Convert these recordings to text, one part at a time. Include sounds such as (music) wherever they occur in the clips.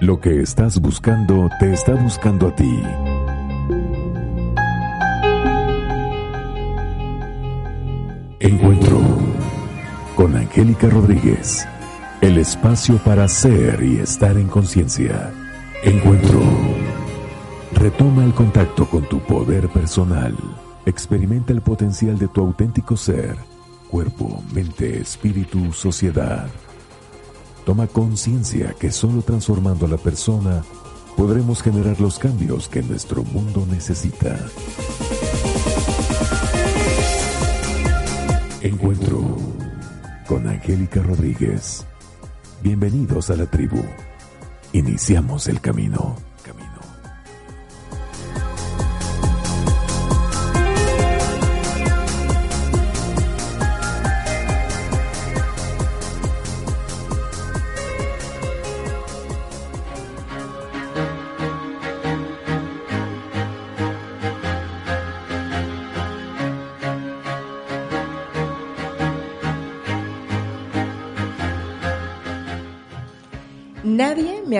Lo que estás buscando te está buscando a ti. Encuentro con Angélica Rodríguez. El espacio para ser y estar en conciencia. Encuentro. Retoma el contacto con tu poder personal. Experimenta el potencial de tu auténtico ser, cuerpo, mente, espíritu, sociedad. Toma conciencia que solo transformando a la persona podremos generar los cambios que nuestro mundo necesita. Encuentro con Angélica Rodríguez. Bienvenidos a la tribu. Iniciamos el camino.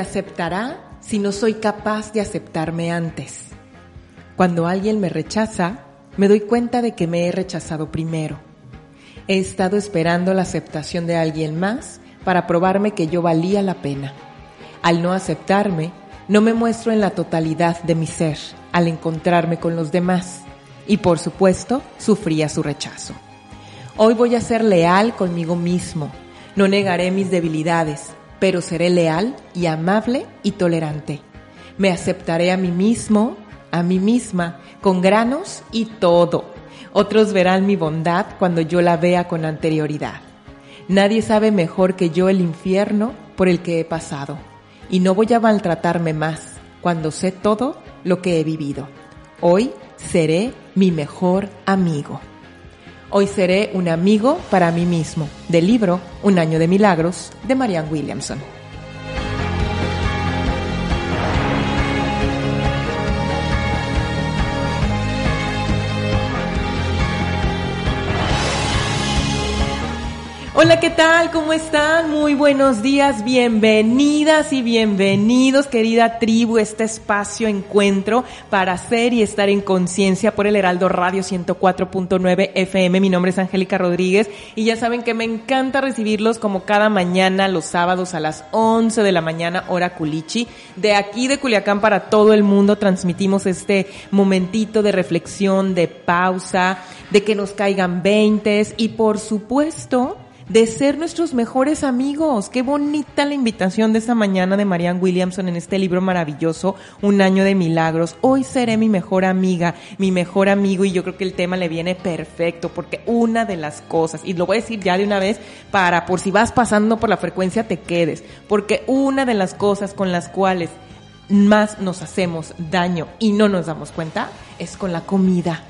Aceptará si no soy capaz de aceptarme antes. Cuando alguien me rechaza, me doy cuenta de que me he rechazado primero. He estado esperando la aceptación de alguien más para probarme que yo valía la pena. Al no aceptarme, no me muestro en la totalidad de mi ser al encontrarme con los demás y por supuesto sufría su rechazo. Hoy voy a ser leal conmigo mismo, no negaré mis debilidades, pero seré leal y amable y tolerante. Me aceptaré a mí mismo, a mí misma, con granos y todo. Otros verán mi bondad cuando yo la vea con anterioridad. Nadie sabe mejor que yo el infierno por el que he pasado, y no voy a maltratarme más cuando sé todo lo que he vivido. Hoy seré mi mejor amigo. Hoy seré un amigo para mí mismo, del libro Un año de milagros de Marianne Williamson. Hola, ¿qué tal? ¿Cómo están? Muy buenos días, bienvenidas y bienvenidos, querida tribu, este espacio encuentro para ser y estar en conciencia por el Heraldo Radio 104.9 FM. Mi nombre es Angélica Rodríguez y ya saben que me encanta recibirlos como cada mañana, los sábados a las 11 de la mañana, hora Culichi. De aquí de Culiacán para todo el mundo transmitimos este momentito de reflexión, de pausa, de que nos caigan veintes y por supuesto de ser nuestros mejores amigos. Qué bonita la invitación de esta mañana de Marianne Williamson en este libro maravilloso, Un año de milagros. Hoy seré mi mejor amiga, mi mejor amigo y yo creo que el tema le viene perfecto porque una de las cosas, y lo voy a decir ya de una vez para por si vas pasando por la frecuencia te quedes, porque una de las cosas con las cuales más nos hacemos daño y no nos damos cuenta es con la comida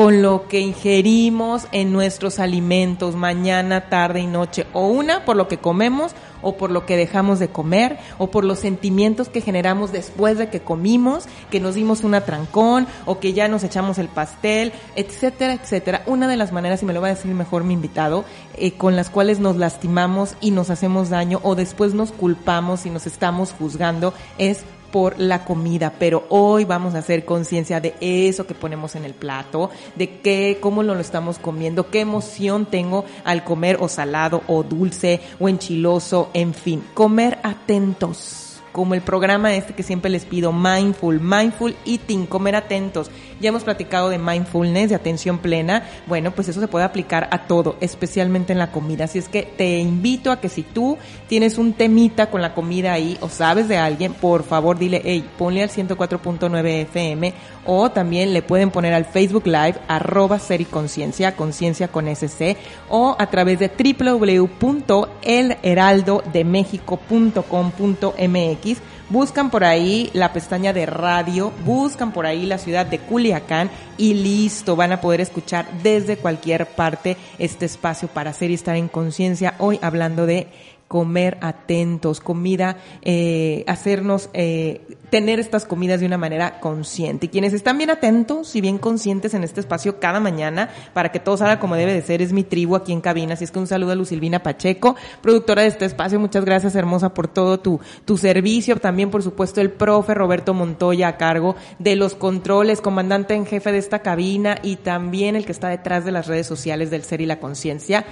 con lo que ingerimos en nuestros alimentos mañana, tarde y noche, o una por lo que comemos o por lo que dejamos de comer o por los sentimientos que generamos después de que comimos, que nos dimos un atrancón o que ya nos echamos el pastel, etcétera, etcétera. Una de las maneras, y me lo va a decir mejor mi invitado, eh, con las cuales nos lastimamos y nos hacemos daño o después nos culpamos y nos estamos juzgando es por la comida, pero hoy vamos a hacer conciencia de eso que ponemos en el plato, de qué, cómo lo estamos comiendo, qué emoción tengo al comer o salado o dulce o enchiloso, en fin, comer atentos como el programa este que siempre les pido, Mindful, Mindful Eating, comer atentos. Ya hemos platicado de mindfulness, de atención plena. Bueno, pues eso se puede aplicar a todo, especialmente en la comida. Así es que te invito a que si tú tienes un temita con la comida ahí o sabes de alguien, por favor dile, hey, ponle al 104.9 FM o también le pueden poner al Facebook Live arroba ser conciencia con SC o a través de www.elheraldodemexico.com.mx buscan por ahí la pestaña de radio, buscan por ahí la ciudad de Culiacán y listo, van a poder escuchar desde cualquier parte este espacio para hacer y estar en conciencia. Hoy hablando de comer atentos, comida, eh, hacernos eh, tener estas comidas de una manera consciente. Y quienes están bien atentos y bien conscientes en este espacio cada mañana para que todo salga como debe de ser, es mi tribu aquí en cabina. Así es que un saludo a Lucilvina Pacheco, productora de este espacio. Muchas gracias, hermosa, por todo tu, tu servicio. También por supuesto el profe Roberto Montoya a cargo de los controles, comandante en jefe de esta cabina y también el que está detrás de las redes sociales del Ser y la Conciencia.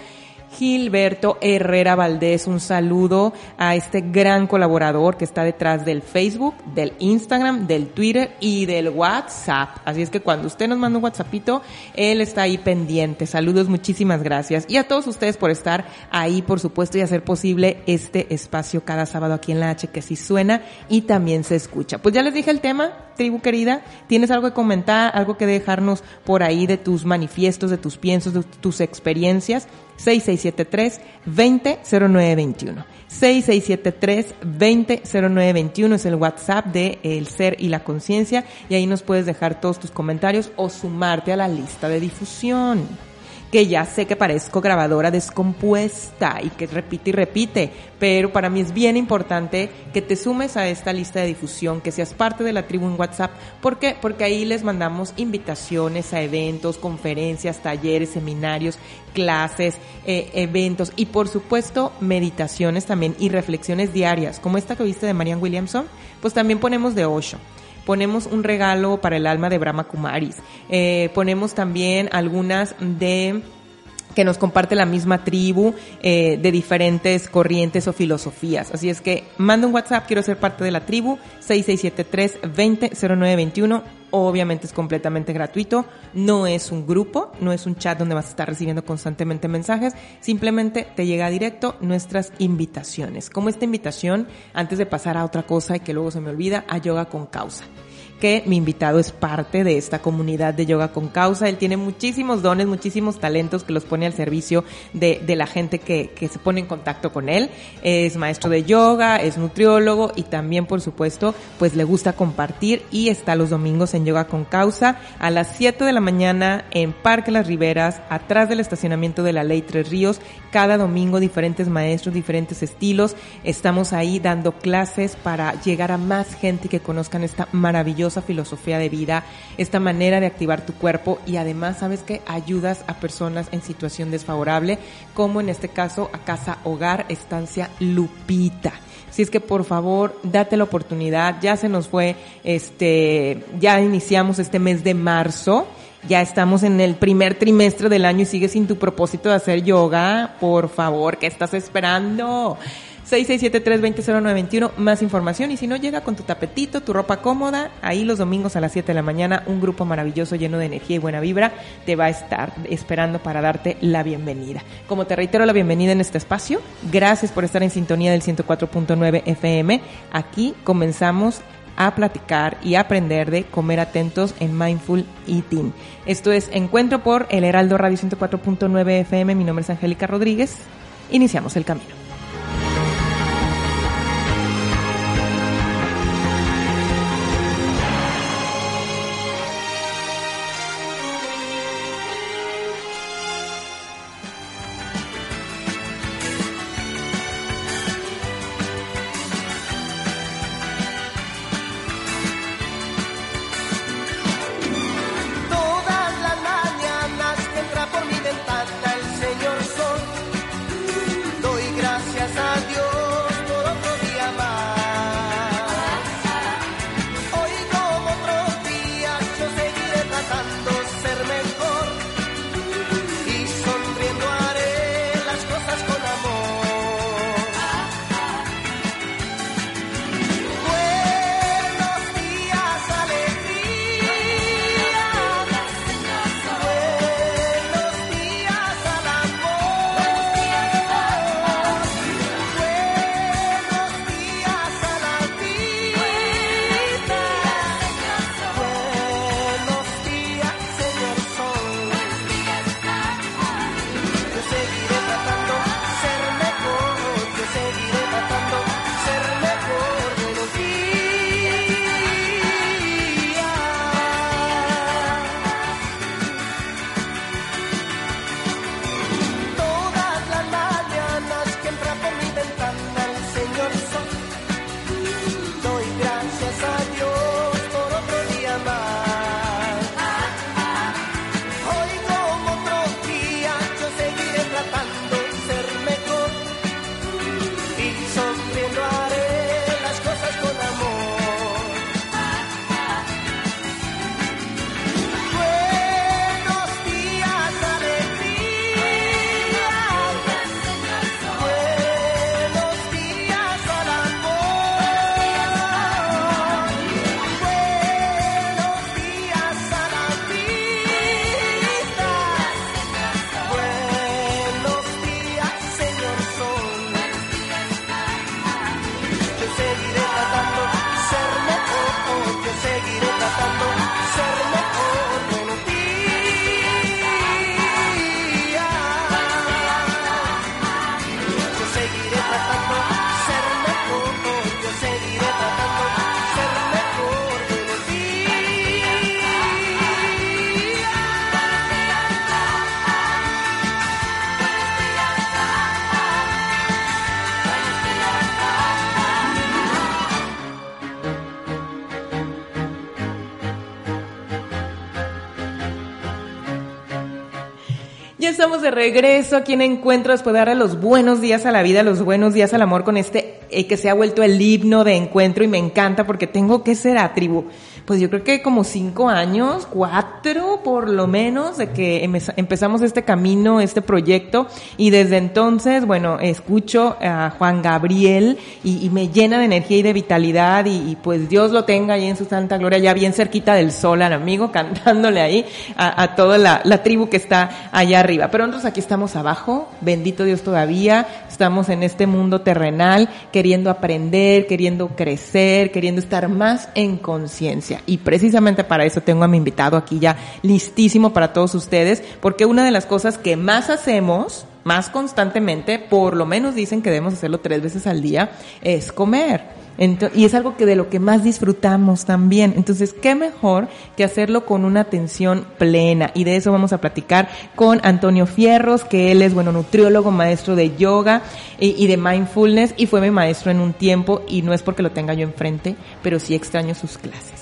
Gilberto Herrera Valdés. Un saludo a este gran colaborador que está detrás del Facebook, del Instagram, del Twitter y del WhatsApp. Así es que cuando usted nos manda un WhatsAppito, él está ahí pendiente. Saludos, muchísimas gracias. Y a todos ustedes por estar ahí, por supuesto, y hacer posible este espacio cada sábado aquí en la H que sí suena y también se escucha. Pues ya les dije el tema, tribu querida. ¿Tienes algo que comentar, algo que dejarnos por ahí de tus manifiestos, de tus piensos, de tus experiencias? 6673 200921. 6673 200921 es el WhatsApp de El Ser y la Conciencia y ahí nos puedes dejar todos tus comentarios o sumarte a la lista de difusión que ya sé que parezco grabadora descompuesta y que repite y repite, pero para mí es bien importante que te sumes a esta lista de difusión, que seas parte de la tribu en WhatsApp. ¿Por qué? Porque ahí les mandamos invitaciones a eventos, conferencias, talleres, seminarios, clases, eh, eventos y por supuesto meditaciones también y reflexiones diarias, como esta que viste de Marianne Williamson, pues también ponemos de Osho ponemos un regalo para el alma de Brahma Kumaris, eh, ponemos también algunas de que nos comparte la misma tribu eh, de diferentes corrientes o filosofías. Así es que manda un WhatsApp, quiero ser parte de la tribu, 6673-200921. Obviamente es completamente gratuito, no es un grupo, no es un chat donde vas a estar recibiendo constantemente mensajes, simplemente te llega directo nuestras invitaciones. Como esta invitación, antes de pasar a otra cosa y que luego se me olvida, a yoga con causa que mi invitado es parte de esta comunidad de yoga con causa. Él tiene muchísimos dones, muchísimos talentos que los pone al servicio de, de la gente que, que se pone en contacto con él. Es maestro de yoga, es nutriólogo y también, por supuesto, pues le gusta compartir y está los domingos en yoga con causa a las 7 de la mañana en Parque Las Riberas, atrás del estacionamiento de la Ley Tres Ríos. Cada domingo diferentes maestros, diferentes estilos. Estamos ahí dando clases para llegar a más gente que conozcan esta maravillosa filosofía de vida, esta manera de activar tu cuerpo y además sabes que ayudas a personas en situación desfavorable, como en este caso a Casa Hogar Estancia Lupita. Si es que por favor, date la oportunidad. Ya se nos fue, este, ya iniciamos este mes de marzo. Ya estamos en el primer trimestre del año y sigues sin tu propósito de hacer yoga. Por favor, ¿qué estás esperando? 6673-200921, más información. Y si no, llega con tu tapetito, tu ropa cómoda. Ahí los domingos a las 7 de la mañana, un grupo maravilloso lleno de energía y buena vibra te va a estar esperando para darte la bienvenida. Como te reitero la bienvenida en este espacio, gracias por estar en sintonía del 104.9 FM. Aquí comenzamos a platicar y aprender de comer atentos en Mindful Eating. Esto es Encuentro por el Heraldo Radio 104.9 FM. Mi nombre es Angélica Rodríguez. Iniciamos el camino. Regreso aquí en Encuentro después de darle los buenos días a la vida, los buenos días al amor con este eh, que se ha vuelto el himno de Encuentro y me encanta porque tengo que ser a tribu pues yo creo que como cinco años, cuatro por lo menos, de que empezamos este camino, este proyecto, y desde entonces, bueno, escucho a Juan Gabriel y, me llena de energía y de vitalidad, y, pues Dios lo tenga ahí en su santa gloria, ya bien cerquita del sol al amigo, (laughs) cantándole ahí a, toda la, la tribu que está allá arriba. Pero nosotros aquí estamos abajo, bendito Dios todavía, estamos en este mundo terrenal, queriendo aprender, queriendo crecer, queriendo estar más en conciencia. Y precisamente para eso tengo a mi invitado aquí ya listísimo para todos ustedes, porque una de las cosas que más hacemos, más constantemente, por lo menos dicen que debemos hacerlo tres veces al día, es comer y es algo que de lo que más disfrutamos también. Entonces, ¿qué mejor que hacerlo con una atención plena? Y de eso vamos a platicar con Antonio Fierros, que él es, bueno, nutriólogo, maestro de yoga y, y de mindfulness y fue mi maestro en un tiempo y no es porque lo tenga yo enfrente, pero sí extraño sus clases.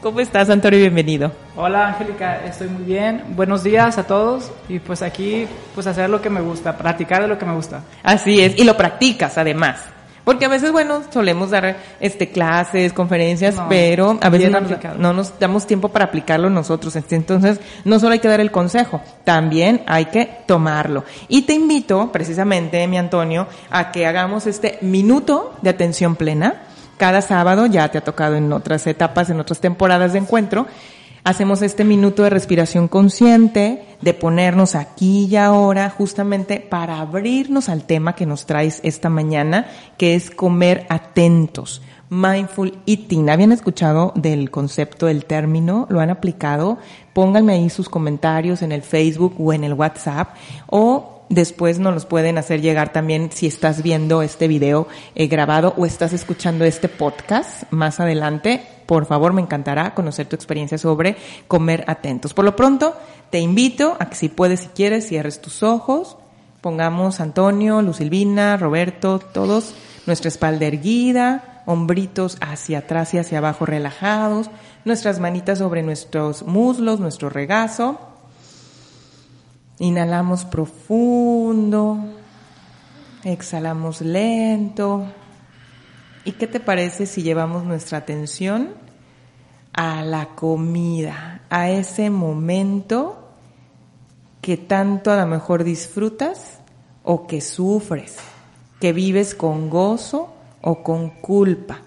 ¿Cómo estás, Antonio? Bienvenido. Hola, Angélica, estoy muy bien. Buenos días a todos y pues aquí, pues hacer lo que me gusta, practicar de lo que me gusta. Así es, y lo practicas además. Porque a veces, bueno, solemos dar este clases, conferencias, pero a veces no, nos damos tiempo para aplicarlo nosotros. Entonces, no solo hay que dar el consejo, también hay que tomarlo. Y te invito, precisamente, mi Antonio, a que hagamos este minuto de atención plena cada sábado, ya te ha tocado en otras etapas, en otras temporadas de encuentro, hacemos este minuto de respiración consciente, de ponernos aquí y ahora, justamente para abrirnos al tema que nos traes esta mañana, que es comer atentos. Mindful eating. ¿Habían escuchado del concepto, del término? ¿Lo han aplicado? Pónganme ahí sus comentarios en el Facebook o en el WhatsApp o Después nos los pueden hacer llegar también si estás viendo este video eh, grabado o estás escuchando este podcast más adelante. Por favor, me encantará conocer tu experiencia sobre comer atentos. Por lo pronto, te invito a que si puedes, si quieres, cierres tus ojos. Pongamos Antonio, Lucilvina, Roberto, todos nuestra espalda erguida, hombritos hacia atrás y hacia abajo relajados, nuestras manitas sobre nuestros muslos, nuestro regazo Inhalamos profundo, exhalamos lento. ¿Y qué te parece si llevamos nuestra atención a la comida, a ese momento que tanto a lo mejor disfrutas o que sufres, que vives con gozo o con culpa?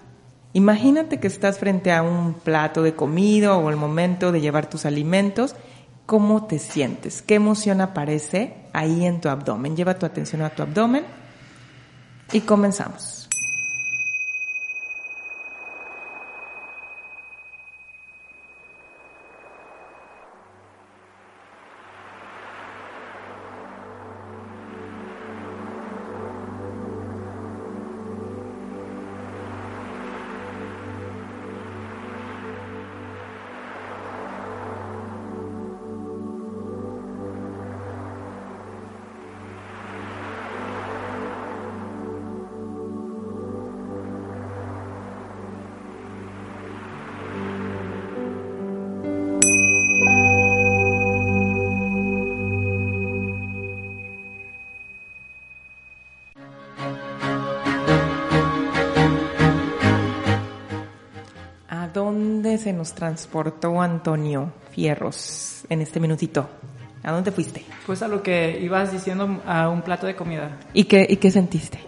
Imagínate que estás frente a un plato de comida o el momento de llevar tus alimentos cómo te sientes, qué emoción aparece ahí en tu abdomen. Lleva tu atención a tu abdomen y comenzamos. Se nos transportó Antonio Fierros en este minutito? ¿A dónde fuiste? Pues a lo que ibas diciendo, a un plato de comida. ¿Y qué, y qué sentiste?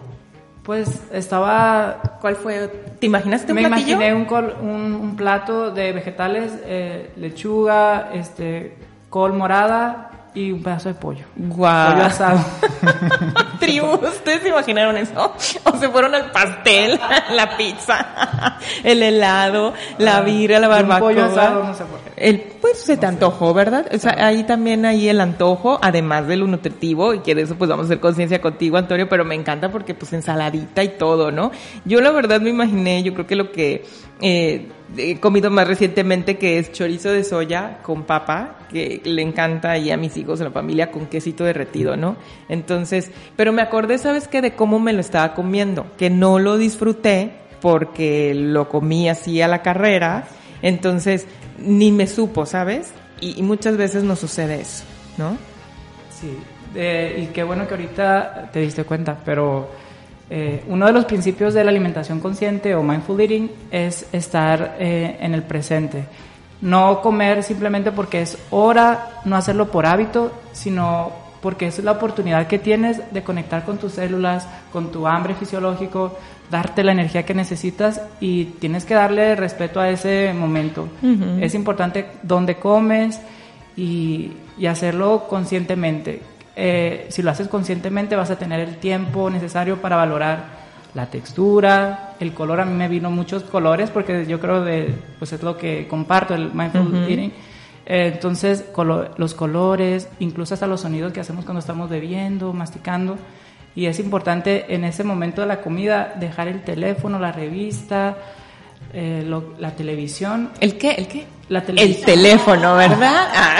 Pues estaba... ¿Cuál fue? ¿Te imaginaste un Me platillo? imaginé un, un, plato de vegetales, eh, lechuga, este, col morada, y un pedazo de pollo. Guau. Pollo asado. (laughs) Tribu, (laughs) ¿ustedes se imaginaron eso? (laughs) O se fueron al pastel, (laughs) la pizza, el helado, la birra, la barbacoa. pollo asado, no sé por qué. El, pues se te antojó, ¿verdad? O sea, ahí también hay el antojo, además de lo nutritivo, y que de eso pues vamos a hacer conciencia contigo, Antonio, pero me encanta porque pues ensaladita y todo, ¿no? Yo la verdad me imaginé, yo creo que lo que eh, he comido más recientemente que es chorizo de soya con papa, que le encanta ahí a mis hijos, a la familia, con quesito derretido, ¿no? Entonces, pero me acordé, ¿sabes qué? De cómo me lo estaba comiendo, que no lo disfruté porque lo comí así a la carrera, entonces ni me supo, ¿sabes? Y, muchas veces nos sucede eso, ¿no? Sí, y qué bueno que ahorita te diste cuenta, pero eh, uno de los principios de la alimentación consciente o mindful eating es estar eh, en el presente. No comer simplemente porque es hora, no hacerlo por hábito, sino porque es la oportunidad que tienes de conectar con tus células, con tu hambre fisiológico, darte la energía que necesitas y tienes que darle respeto a ese momento. Es importante dónde comes y, y hacerlo conscientemente. Eh, si lo haces conscientemente vas a tener el tiempo necesario para valorar la textura, el color, a mí me vino muchos colores porque yo creo de, pues es lo que comparto, el mindful eating. Eh, entonces, los colores, incluso hasta los sonidos que hacemos cuando estamos bebiendo, masticando. Y es importante en ese momento de la comida dejar el teléfono, la revista, eh, la televisión. ¿El qué? ¿El qué? La televisión. El teléfono, ¿verdad? Ah.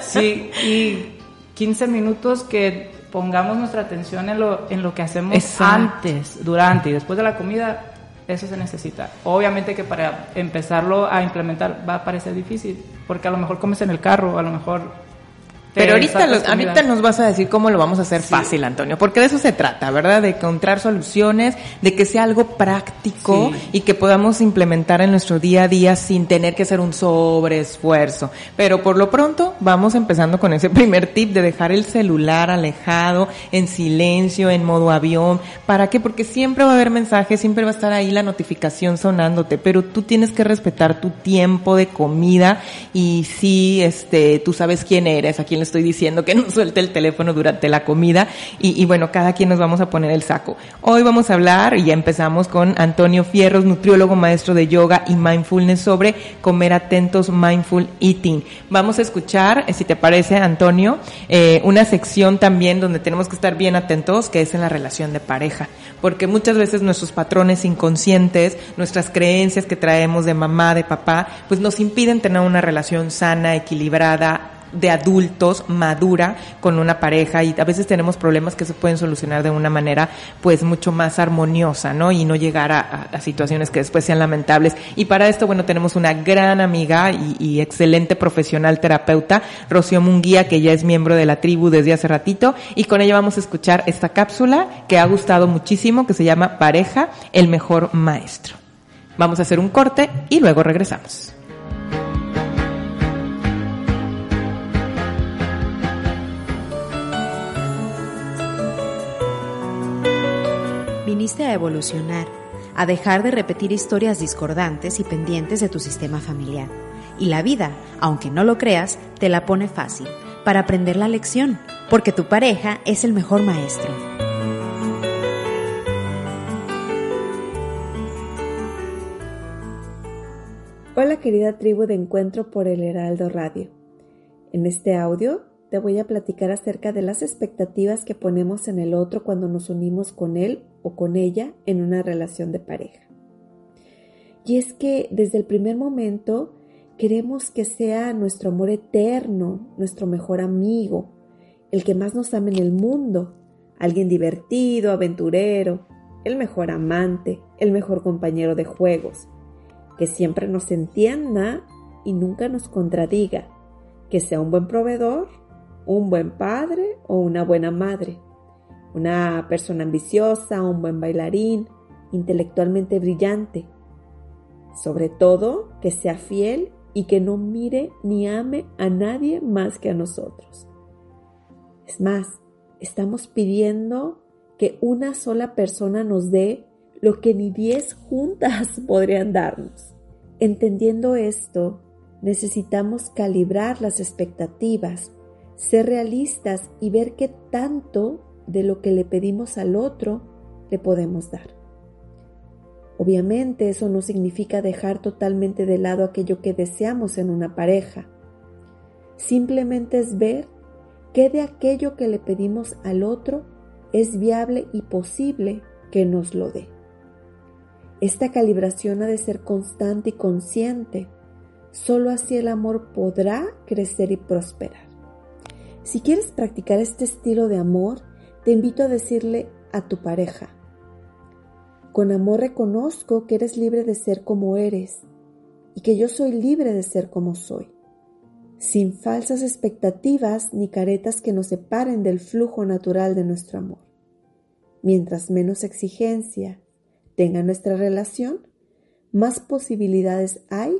(laughs) Sí, y 15 minutos que pongamos nuestra atención en lo, en lo que hacemos antes, durante y después de la comida, eso se necesita. Obviamente que para empezarlo a implementar va a parecer difícil, porque a lo mejor comes en el carro, a lo mejor pero ahorita, ahorita nos vas a decir cómo lo vamos a hacer fácil, Antonio, porque de eso se trata, ¿verdad? De encontrar soluciones, de que sea algo práctico y que podamos implementar en nuestro día a día sin tener que hacer un sobreesfuerzo. Pero por lo pronto, vamos empezando con ese (laughs) primer tip de dejar el celular alejado, en silencio, en modo avión. ¿Para qué? Porque siempre va a haber mensajes, siempre va a estar ahí la notificación sonándote, pero tú tienes que respetar tu tiempo de comida y si este, tú sabes quién eres, a quién le estoy diciendo que (laughs) no suelte el teléfono durante la comida y, bueno, cada quien nos vamos a poner el saco. Hoy vamos a hablar y ya empezamos con Antonio Fierros, nutriólogo, maestro de yoga y mindfulness sobre comer atentos, mindful eating. Vamos a escuchar, eh, si te parece, Antonio, eh, una sección también donde tenemos que estar bien atentos, que es en la relación de pareja, porque muchas veces nuestros patrones inconscientes, nuestras creencias que traemos de mamá, de papá, pues nos impiden tener una relación sana, equilibrada, de adultos madura con una pareja y a veces tenemos problemas que se pueden solucionar de una manera pues mucho más armoniosa, ¿no? Y no llegar a, situaciones que después sean lamentables. Y para esto, bueno, tenemos una gran amiga y, y, excelente profesional terapeuta, Rocío Munguía, que ya es miembro de la tribu desde hace ratito y con ella vamos a escuchar esta cápsula que ha gustado muchísimo, que se llama Pareja, el mejor maestro. Vamos a hacer un corte y luego regresamos. A evolucionar, a dejar de repetir historias discordantes y pendientes de tu sistema familiar. Y la vida, aunque no lo creas, te la pone fácil para aprender la lección, porque tu pareja es el mejor maestro. Hola querida tribu de Encuentro por el Heraldo Radio. En este audio te voy a platicar acerca de las expectativas que ponemos en el otro cuando nos unimos con él o con ella en una relación de pareja. Y es que desde el primer momento queremos que sea nuestro amor eterno, nuestro mejor amigo, el que más nos ame en el mundo, alguien divertido, aventurero, el mejor amante, el mejor compañero de juegos, que siempre nos entienda y nunca nos contradiga, que sea un buen proveedor un buen padre o una buena madre, una persona ambiciosa, un buen bailarín, intelectualmente brillante. Sobre todo, que sea fiel y que no mire ni ame a nadie más que a nosotros. Es más, estamos pidiendo que una sola persona nos dé lo que ni diez juntas (laughs) podrían darnos. Entendiendo esto, necesitamos calibrar las expectativas ser realistas y ver qué tanto de lo que le pedimos al otro le podemos dar. Obviamente eso no significa dejar totalmente de lado aquello que deseamos en una pareja. Simplemente es ver qué de aquello que le pedimos al otro es viable y posible que nos lo dé. Esta calibración ha de ser constante y consciente. Solo así el amor podrá crecer y prosperar. Si quieres practicar este estilo de amor, te invito a decirle a tu pareja, con amor reconozco que eres libre de ser como eres y que yo soy libre de ser como soy. sin falsas expectativas ni caretas que nos separen del flujo natural de nuestro amor. Mientras menos exigencia tenga nuestra relación, más posibilidades hay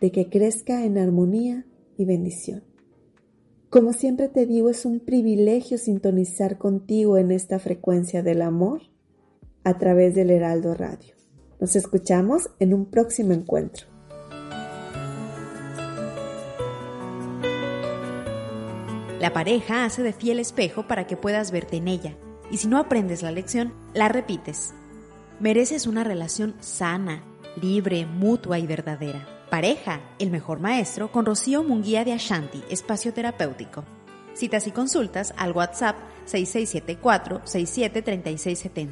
de que crezca en armonía y bendición. Como siempre te digo, es un privilegio sintonizar contigo en esta frecuencia del amor a través del Heraldo Radio. Nos escuchamos en un próximo encuentro. La pareja hace de fiel espejo para que puedas verte en ella, y si no aprendes la lección, la repites. Mereces una relación sana, libre, mutua y verdadera. Pareja, el mejor maestro, con Rocío Munguía de Ashanti, espacio terapéutico. Citas y consultas al WhatsApp 6674-673670.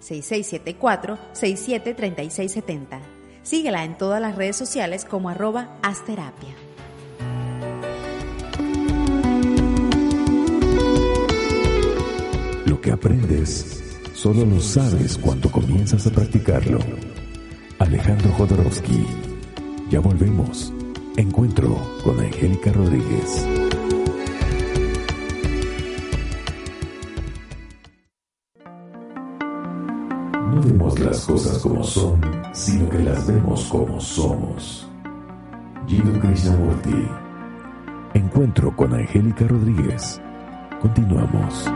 6674-673670. Síguela en todas las redes sociales como arroba asterapia. Lo que aprendes, solo lo sabes cuando comienzas a practicarlo. Alejandro Jodorowsky. Ya volvemos. Encuentro con Angélica Rodríguez. No vemos las cosas como son, sino que las vemos como somos. Gino Krishnamurti. Encuentro con Angélica Rodríguez. Continuamos.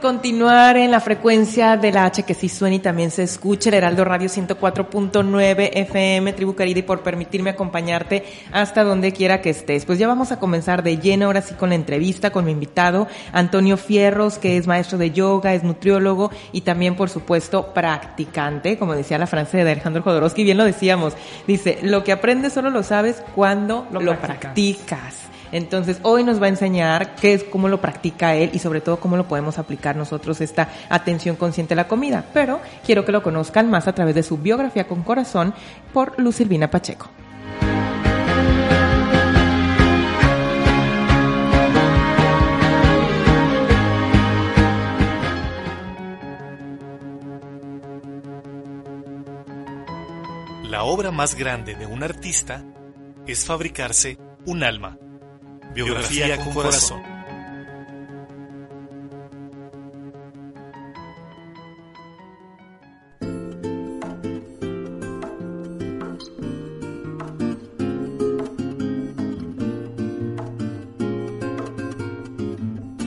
Por continuar en la frecuencia de la H que sí suena y también se escucha, el Heraldo Radio 104.9 FM, Tribu Querida, y por permitirme acompañarte hasta donde quiera que estés. Pues ya vamos a comenzar de lleno ahora sí con la entrevista con mi invitado, Antonio Fierros, que es maestro de yoga, es nutriólogo y también, por supuesto, practicante, como decía la frase de Alejandro Jodorowsky, bien lo decíamos, dice, lo que aprendes solo lo sabes cuando lo, lo practicas. Entonces, hoy nos va a enseñar qué es, cómo lo practica él y sobre todo cómo lo podemos aplicar nosotros esta atención consciente a la comida. Pero quiero que lo conozcan más a través de su biografía con corazón por Luz Silvina Pacheco. La obra más grande de un artista es fabricarse un alma. Biografía con corazón.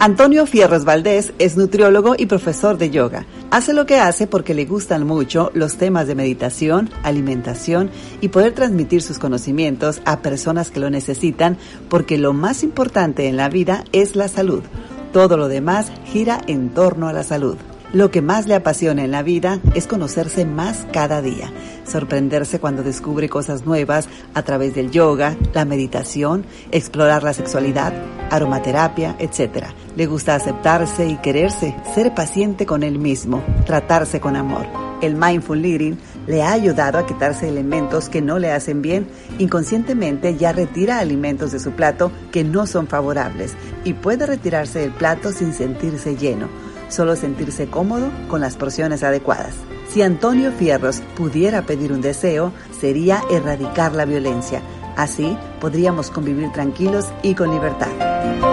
Antonio Fierros Valdés es nutriólogo y profesor de yoga. Hace lo que hace porque le gustan mucho los temas de meditación, alimentación y poder transmitir sus conocimientos a personas que lo necesitan porque lo más importante en la vida es la salud. Todo lo demás gira en torno a la salud. Lo que más le apasiona en la vida es conocerse más cada día, sorprenderse cuando descubre cosas nuevas a través del yoga, la meditación, explorar la sexualidad, aromaterapia, etc. Le gusta aceptarse y quererse, ser paciente con él mismo, tratarse con amor. El mindful living le ha ayudado a quitarse elementos que no le hacen bien. Inconscientemente ya retira alimentos de su plato que no son favorables y puede retirarse del plato sin sentirse lleno solo sentirse cómodo con las porciones adecuadas. Si Antonio Fierros pudiera pedir un deseo, sería erradicar la violencia. Así podríamos convivir tranquilos y con libertad.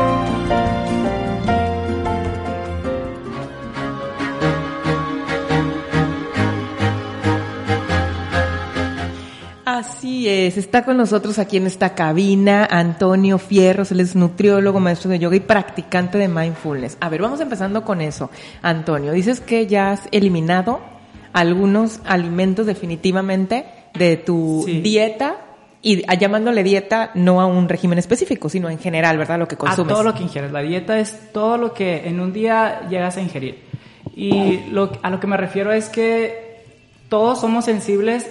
Así es, está con nosotros aquí en esta cabina Antonio Fierros, él es nutriólogo, maestro de yoga y practicante de mindfulness. A ver, vamos empezando con eso. Antonio, dices que ya has eliminado algunos alimentos definitivamente de tu Sí. dieta y a- llamándole dieta no a un régimen específico, sino en general, ¿verdad? Lo que A consumes. todo lo que ingieres. La dieta es todo lo que en un día llegas a ingerir. Y lo, a lo que me refiero es que todos somos sensibles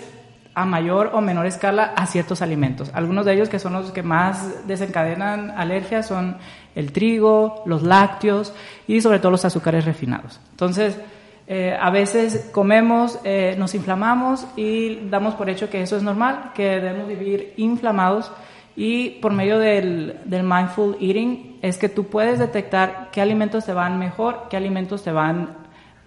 a mayor o menor escala a ciertos alimentos. Algunos de ellos que son los que más desencadenan alergias son el trigo, los lácteos y sobre todo los azúcares refinados. Entonces, eh, a veces comemos, eh, nos inflamamos y damos por hecho que eso es normal, que debemos vivir inflamados Y por medio del, mindful eating es que tú puedes detectar qué alimentos te van mejor, qué alimentos te van,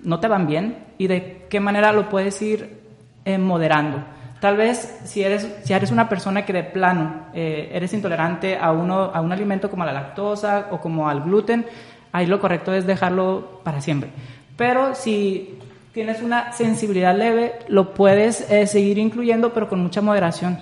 no te van bien y de qué manera lo puedes ir eh, moderando. Tal vez si eres, si eres una persona que de plano eh, eres intolerante a, uno, a un alimento como la lactosa o como al gluten, ahí lo correcto es dejarlo para siempre. Pero si tienes una sensibilidad leve, lo puedes eh, seguir incluyendo, pero con mucha moderación.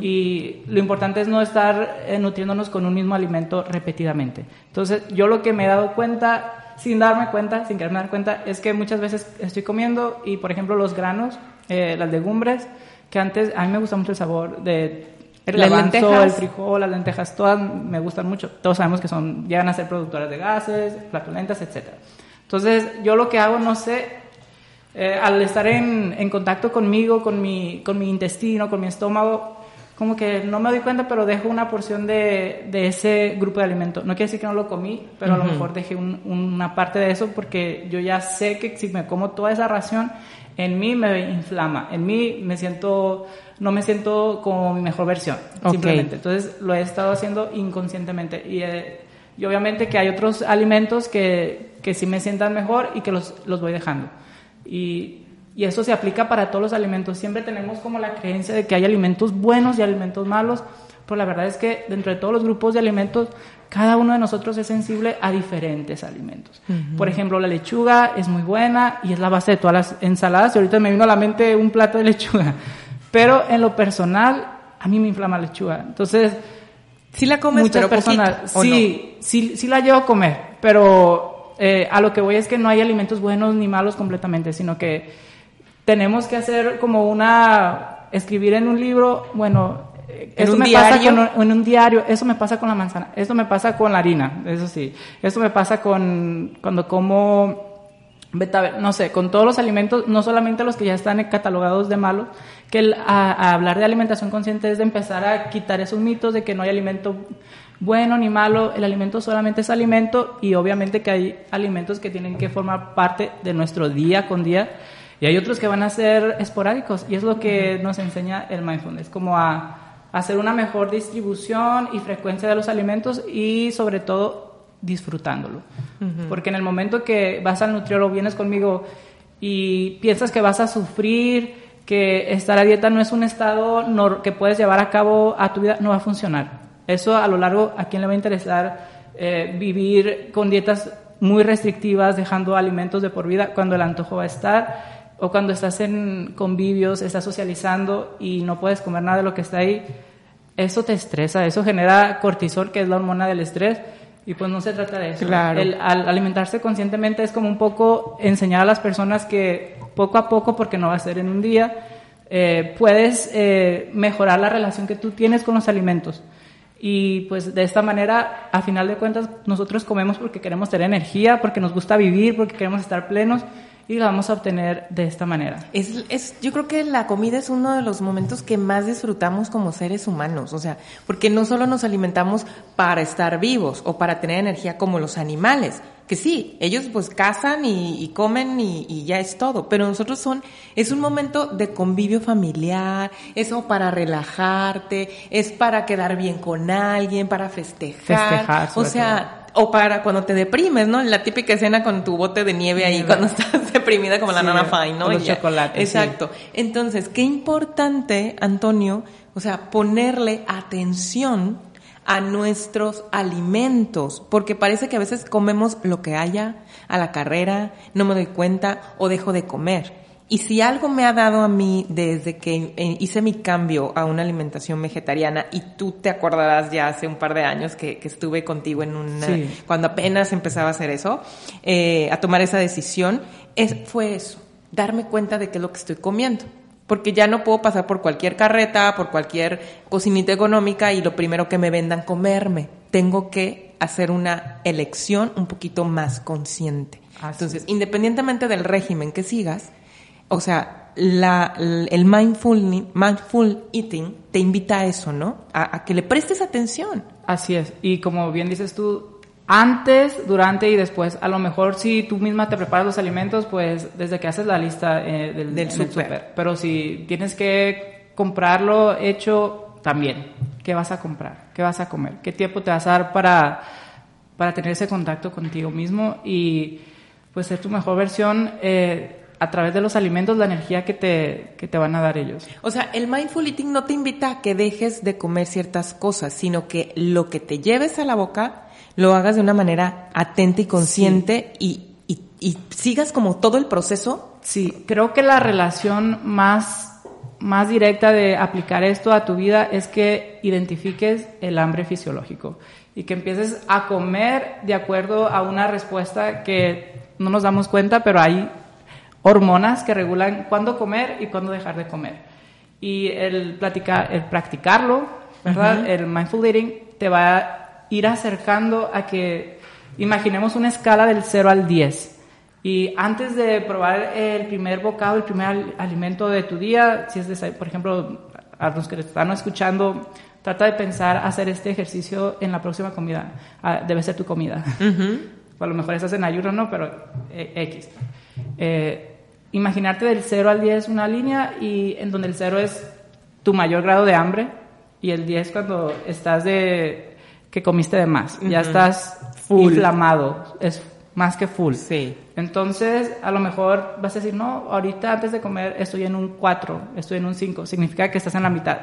Y lo importante es no estar eh, nutriéndonos con un mismo alimento repetidamente. Entonces, yo lo que me he dado cuenta, sin darme cuenta, sin quererme dar cuenta, es que muchas veces estoy comiendo y, por ejemplo, los granos, eh, las legumbres, que antes a mí me gusta mucho el sabor de el garbanzo, el frijol, las lentejas, todas me gustan mucho. Todos sabemos que son llegan a ser productoras de gases, flatulentas, etcétera. Entonces, yo lo que hago, no sé, eh, al estar en, en, contacto conmigo, con mi, con mi intestino, con mi estómago, como que no me doy cuenta, pero dejo una porción de, de ese grupo de alimento. No quiere decir que no lo comí, pero a lo mejor dejé una parte de eso porque yo ya sé que si me como toda esa ración, en mí me inflama, en mí me siento, no me siento como mi mejor versión, simplemente. Entonces lo he estado haciendo inconscientemente y, eh, y obviamente que hay otros alimentos que, que sí me sientan mejor y que los, los voy dejando. Y, y eso se aplica para todos los alimentos. Siempre tenemos como la creencia de que hay alimentos buenos y alimentos malos, pero la verdad es que dentro de todos los grupos de alimentos, cada uno de nosotros es sensible a diferentes alimentos. Por ejemplo, la lechuga es muy buena y es la base de todas las ensaladas. Y ahorita me vino a la mente un plato de lechuga. (laughs) Pero en lo personal, a mí me inflama la lechuga. Entonces, si la comes, muchas personas, sí, sí, sí la llevo a comer, pero eh, a lo que voy es que no hay alimentos buenos ni malos completamente, sino que tenemos que hacer como una, escribir en un libro, bueno, ¿En eso un me diario? pasa con, en un diario, eso me pasa con la manzana, esto me pasa con la harina, eso sí, esto me pasa con cuando como no sé, con todos los alimentos, no solamente los que ya están catalogados de malos, que el, a hablar de alimentación consciente es de empezar a quitar esos mitos de que no hay alimento bueno ni malo, el alimento solamente es alimento y obviamente que hay alimentos que tienen que formar parte de nuestro día con día y hay otros que van a ser esporádicos y es lo que nos enseña el mindfulness, como a, hacer una mejor distribución y frecuencia de los alimentos y sobre todo disfrutándolo. Porque en el momento que vas al nutriólogo, vienes conmigo y piensas que vas a sufrir, que estar a dieta no es un estado que puedes llevar a cabo a tu vida, no va a funcionar eso a lo largo, ¿a quién le va a interesar eh, vivir con dietas muy restrictivas, dejando alimentos de por vida cuando el antojo va a estar? O cuando estás en convivios, estás socializando y no puedes comer nada de lo que está ahí. Eso te estresa, eso genera cortisol, que es la hormona del estrés. Y pues no se trata de eso. Claro. El, al alimentarse conscientemente es como un poco enseñar a las personas que poco a poco, porque no va a ser en un día, eh, puedes eh, mejorar la relación que tú tienes con los alimentos. Y pues de esta manera, a final de cuentas, nosotros comemos porque queremos tener energía, porque nos gusta vivir, porque queremos estar plenos y la vamos a obtener de esta manera. Es, es, yo creo que la comida es uno de los momentos que más disfrutamos como seres humanos, o sea, porque no solo nos alimentamos para estar vivos o para tener energía como los animales, que sí, ellos pues cazan y, comen y, ya es todo, pero nosotros son, es un momento de convivio familiar, es para relajarte, es para quedar bien con alguien, para festejar, festejar o sea, o para cuando te deprimes, ¿no? La típica escena con tu bote de nieve ahí cuando (laughs) estás deprimida como la nana Fine, ¿no? Los chocolates. Exacto. Entonces, qué importante, Antonio, o sea, ponerle atención a nuestros alimentos, porque parece que a veces comemos lo que haya a la carrera, no me doy cuenta o dejo de comer. Y si algo me ha dado a mí desde que eh, hice mi cambio a una alimentación vegetariana, y tú te acordarás ya hace un par de años que, estuve contigo en una, cuando apenas empezaba a hacer eso, eh, a tomar esa decisión, es, fue eso, darme cuenta de qué es lo que estoy comiendo porque ya no puedo pasar por cualquier carreta, por cualquier cocinita económica y lo primero que me vendan comerme. Tengo que hacer una elección un poquito más consciente. Entonces, independientemente del régimen que sigas, o sea, la, el mindful, mindful eating te invita a eso, ¿no? A, a que le prestes atención. Así es. Y como bien dices tú, antes, durante y después. A lo mejor si tú misma te preparas los alimentos, pues desde que haces la lista eh, del, del súper. Pero si tienes que comprarlo hecho, también. ¿Qué vas a comprar? ¿Qué vas a comer? ¿Qué tiempo te vas a dar para, para tener ese contacto contigo mismo y pues ser tu mejor versión eh, a través de los alimentos, la energía que te, que te van a dar ellos? O sea, el mindful eating no te invita a que dejes de comer ciertas cosas, sino que lo que te lleves a la boca lo hagas de una manera atenta y consciente y, y, y sigas como todo el proceso. Sí, creo que la relación más, más directa de aplicar esto a tu vida es que identifiques el hambre fisiológico y que empieces a comer de acuerdo a una respuesta que no nos damos cuenta, pero hay hormonas que regulan cuándo comer y cuándo dejar de comer. Y el, platicar, el practicarlo, ¿verdad? El mindful eating te va a ir acercando a que imaginemos una escala del 0 al 10. Y antes de probar el primer bocado, el primer alimento de tu día, si es de, por ejemplo, a los que están escuchando, trata de pensar hacer este ejercicio en la próxima comida. Ah, debe ser tu comida. A lo mejor estás en ayuno, no, pero eh, X. Eh, imaginarte del 0 al 10 una línea y en donde el 0 es tu mayor grado de hambre y el 10 cuando estás de que comiste de más. Ya estás full. inflamado. Es más que full. Sí. Entonces, a lo mejor vas a decir, no, ahorita antes de comer estoy en un 4, estoy en un 5. Significa que estás en la mitad.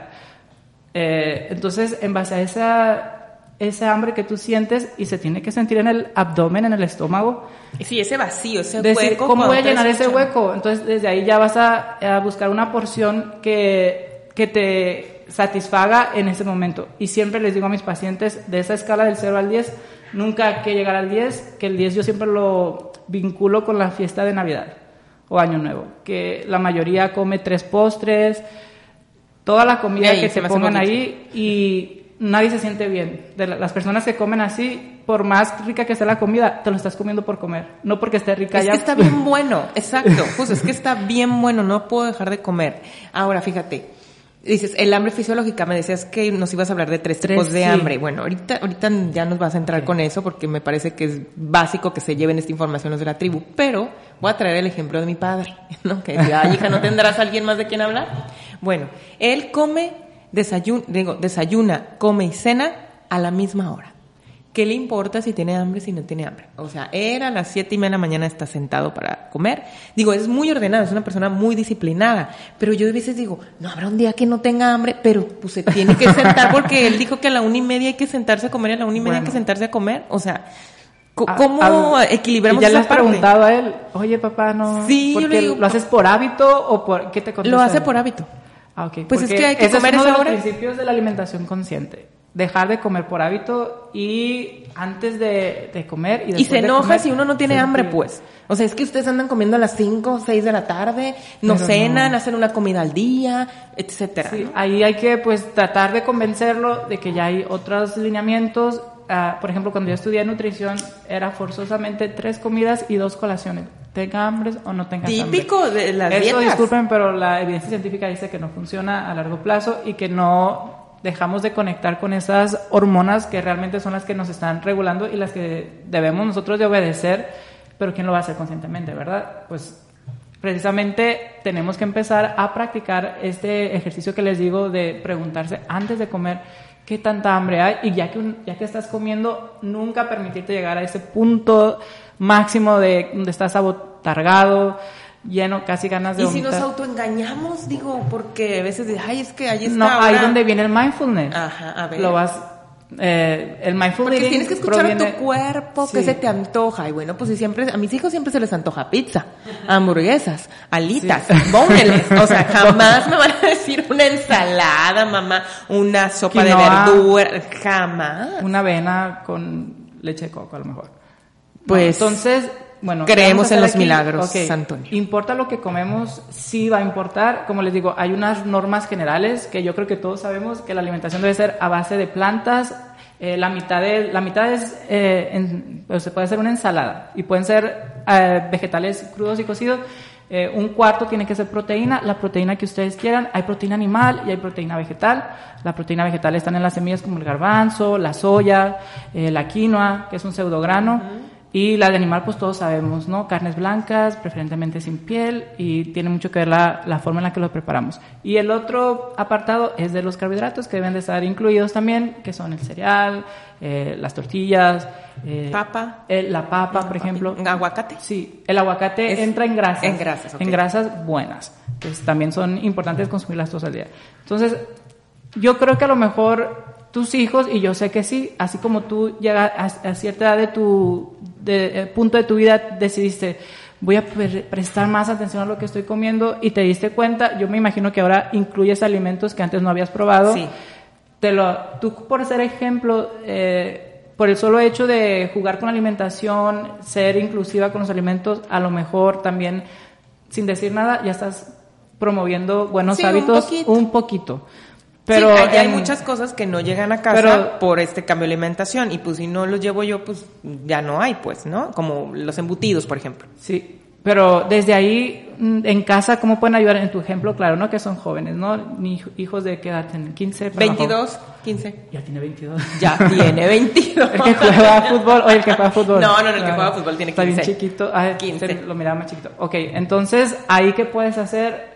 Eh, entonces, en base a esa ese hambre que tú sientes y se tiene que sentir en el abdomen, en el estómago. Sí, ese vacío, ese hueco. ¿Cómo voy a llenar ese hueco? Entonces, desde ahí ya vas a, a buscar una porción que, que te satisfaga en ese momento. Y siempre les digo a mis pacientes, de esa escala del 0 al 10, nunca hay que llegar al 10, que el 10 yo siempre lo vinculo con la fiesta de Navidad o Año Nuevo, que la mayoría come tres postres, toda la comida que se, pongan ahí y nadie se siente bien. De las personas que comen así, por más rica que sea la comida, te lo estás comiendo por comer, no porque esté rica es ya. que está bien (laughs) bueno, exacto, pues es que está bien bueno, no puedo dejar de comer. Ahora, fíjate, Dices, el hambre fisiológica, me decías que nos ibas a hablar de tres, tipos de hambre. Bueno, ahorita, ahorita ya nos vas a entrar con eso porque me parece que es básico que se lleven esta información los de la tribu. Pero voy a traer el ejemplo de mi padre, (laughs) ¿no? Que decía, hija, ¿no tendrás alguien más de quien hablar? Bueno, él come, desayuna, digo, desayuna, come y cena a la misma hora. ¿Qué le importa si tiene hambre, si no tiene hambre? O sea, era a las siete y media de la mañana está sentado para comer. Digo, es muy ordenado, es una persona muy disciplinada. Pero yo a veces digo, no habrá un día que no tenga hambre, pero pues se tiene que sentar porque él dijo que a la una y media hay que sentarse a comer y a la una y media hay que sentarse a comer. O sea, ¿cómo equilibramos ya le has preguntado a él, oye papá, no. Sí, ¿Lo haces por hábito o por qué te contesta? Lo hace por hábito. Ah, ok. Pues es que hay que comer es uno de los principios de la alimentación consciente dejar de comer por hábito y antes de, comer y Y se enoja si uno no tiene hambre, pues. O sea, es que ustedes andan comiendo a las 5 o 6 de la tarde, no cenan, hacen una comida al día, etcétera. Sí, ahí hay que pues tratar de convencerlo de que ya hay otros lineamientos. Ah, por ejemplo, cuando yo estudié nutrición era forzosamente tres comidas y dos colaciones. Tenga hambre o no tenga hambre. Típico de las Eso, disculpen, pero la evidencia científica dice que no funciona a largo plazo y que no dejamos de conectar con esas hormonas que realmente son las que nos están regulando y las que debemos nosotros de obedecer, pero ¿quién lo va a hacer conscientemente, verdad? Pues precisamente tenemos que empezar a practicar este ejercicio que les digo de preguntarse antes de comer qué tanta hambre hay y ya que, ya que estás comiendo, nunca permitirte llegar a ese punto máximo de donde estás abotargado, lleno, casi ganas de ¿Y si nos autoengañamos? Digo, porque a veces, ay, es que ahí está. No, ahí donde viene el mindfulness. Ajá, a ver. Lo vas, eh, el mindfulness. Porque tienes que escuchar a tu cuerpo, que se te antoja. Y bueno, pues si siempre, a mis hijos siempre se les antoja pizza, hamburguesas, alitas, sí. O sea, (laughs) jamás me van a decir una ensalada, mamá, una sopa de verdura, jamás. Una avena con leche de coco, a lo mejor. Pues. entonces, bueno, creemos en los aquí? milagros, okay. Antonio. ¿Importa lo que comemos? Sí va a importar. Como les digo, hay unas normas generales que yo creo que todos sabemos que la alimentación debe ser a base de plantas. Eh, la mitad de, la mitad es, eh, en, pues se puede hacer una ensalada y pueden ser eh, vegetales crudos y cocidos. Eh, un cuarto tiene que ser proteína, la proteína que ustedes quieran. Hay proteína animal y hay proteína vegetal. La proteína vegetal están en las semillas como el garbanzo, la soya, la quinoa, que es un pseudograno. Y la de animal, pues todos sabemos, ¿no? Carnes blancas, preferentemente sin piel, y tiene mucho que ver la, la, forma en la que lo preparamos. Y el otro apartado es de los carbohidratos que deben de estar incluidos también, que son el cereal, eh, las tortillas, eh, papa, eh, la papa, por ejemplo. ¿Aguacate? Sí, el aguacate entra en grasas. En grasas, En grasas buenas, que también son importantes consumirlas todos al día. Entonces, yo creo que a lo mejor tus hijos, y yo sé que sí, así como tú llegas a, cierta edad de tu de, eh, punto de tu vida, decidiste, voy a prestar más atención a lo que estoy comiendo y te diste cuenta, yo me imagino que ahora incluyes alimentos que antes no habías probado. Sí. Te lo, tú, por ser ejemplo, eh, por el solo hecho de jugar con alimentación, ser inclusiva con los alimentos, a lo mejor también, sin decir nada, ya estás promoviendo buenos hábitos Un poquito. Pero hay, muchas cosas que no llegan a casa por este cambio de alimentación y pues si no los llevo yo, pues ya no hay, pues, ¿no? Como los embutidos, por ejemplo. Sí, pero desde ahí, mm, en casa, ¿cómo pueden ayudar? En tu ejemplo, claro, ¿no? Que son jóvenes, ¿no? Ni hijos de qué edad tienen, 15, 22, 15. Ya tiene 22. Ya (laughs) tiene 22. el que juega fútbol, o el que juega fútbol. No, no, el que juega fútbol tiene 15. Está bien chiquito. Ah, 15. Lo miraba más chiquito. Ok, entonces, ¿ahí qué puedes hacer?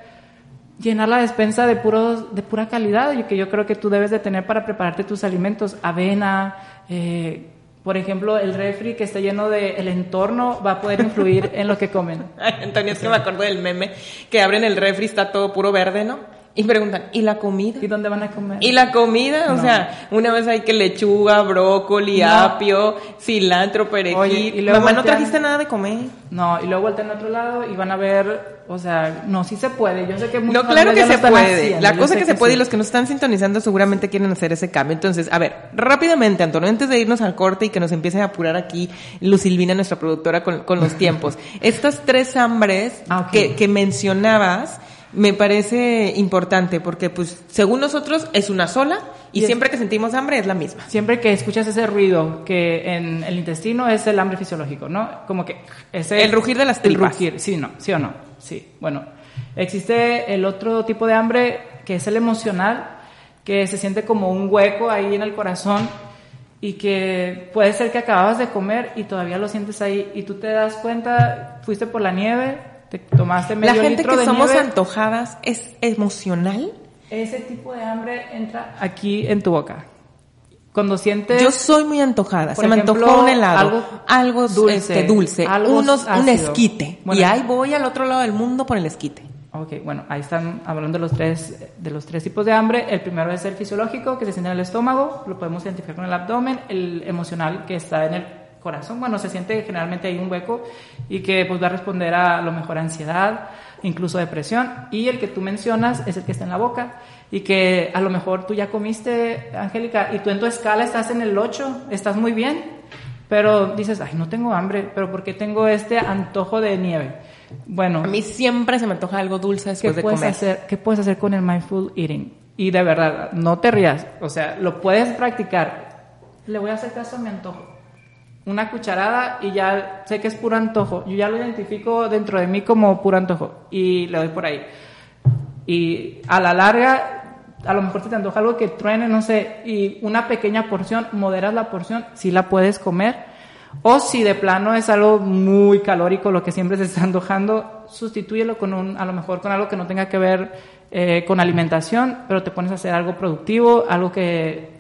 Llenar la despensa de puros de pura calidad y que yo creo que tú debes de tener para prepararte tus alimentos. Avena eh, por ejemplo el refri que está lleno de el entorno va a poder influir en lo que comen. (laughs) Antonio es que me acuerdo del meme que abren el refri está todo puro verde no y preguntan, ¿y la comida? ¿Y dónde van a comer? ¿Y la comida? O sea, una vez hay que lechuga, brócoli, apio, cilantro, perejil. y luego Mamá, ¿no trajiste nada de comer? No, y luego vuelten a otro lado y van a ver, o sea, no, sí se puede. Yo sé que No, claro que se puede. la cosa que, que, se puede y los que nos están sintonizando seguramente quieren hacer ese cambio. Entonces, a ver, rápidamente, Antonio, antes de irnos al corte y que nos empiece a apurar aquí Lucilvina, nuestra productora, con, con los tiempos. (laughs) Estas tres hambres ah, que, que mencionabas, me parece importante porque pues según nosotros es una sola y, siempre que sentimos hambre es la misma. Siempre que escuchas ese ruido que en el intestino es el hambre fisiológico, ¿no? Como que ese el rugir de las tripas. El rugir, sí, no, sí o no. Sí. Bueno, existe el otro tipo de hambre que es el emocional, que se siente como un hueco ahí en el corazón y que puede ser que acababas de comer y todavía lo sientes ahí y tú te das cuenta, fuiste por la nieve, te tomaste medio La gente que somos antojadas es emocional. Ese tipo de hambre entra aquí en tu boca. Cuando sientes... Yo soy muy antojada. Se me antojó un helado. Algo, dulce. Este, dulce. unos, un esquite. y ahí voy al otro lado del mundo por el esquite. Ok, bueno, ahí están hablando de los tres, de los tres tipos de hambre. El primero es el fisiológico, que se siente en el estómago, lo podemos identificar con el abdomen. El emocional, que está en el corazón, bueno, se siente generalmente hay un hueco y que pues va a responder a lo mejor ansiedad, incluso depresión. Y el que tú mencionas es el que está en la boca y que a lo mejor tú ya comiste, Angélica, y tú en tu escala estás en el 8, estás muy bien, pero dices, ay, no tengo hambre, pero ¿por qué tengo este antojo de nieve? Bueno. A mí siempre se me antoja algo dulce después de puedes comer. Hacer, ¿Qué puedes hacer con el mindful eating? Y de verdad, no te rías, o sea, lo puedes practicar. Le voy a hacer caso a mi antojo una cucharada y ya sé que es puro antojo. Yo ya lo identifico dentro de mí como puro antojo y le doy por ahí. Y a la larga, a lo mejor te antoja algo que truene, no sé, y una pequeña porción, moderas la porción, si la puedes comer. O si de plano es algo muy calórico, lo que siempre se está antojando, sustitúyelo con un, a lo mejor con algo que no tenga que ver eh, con alimentación, pero te pones a hacer algo productivo, algo que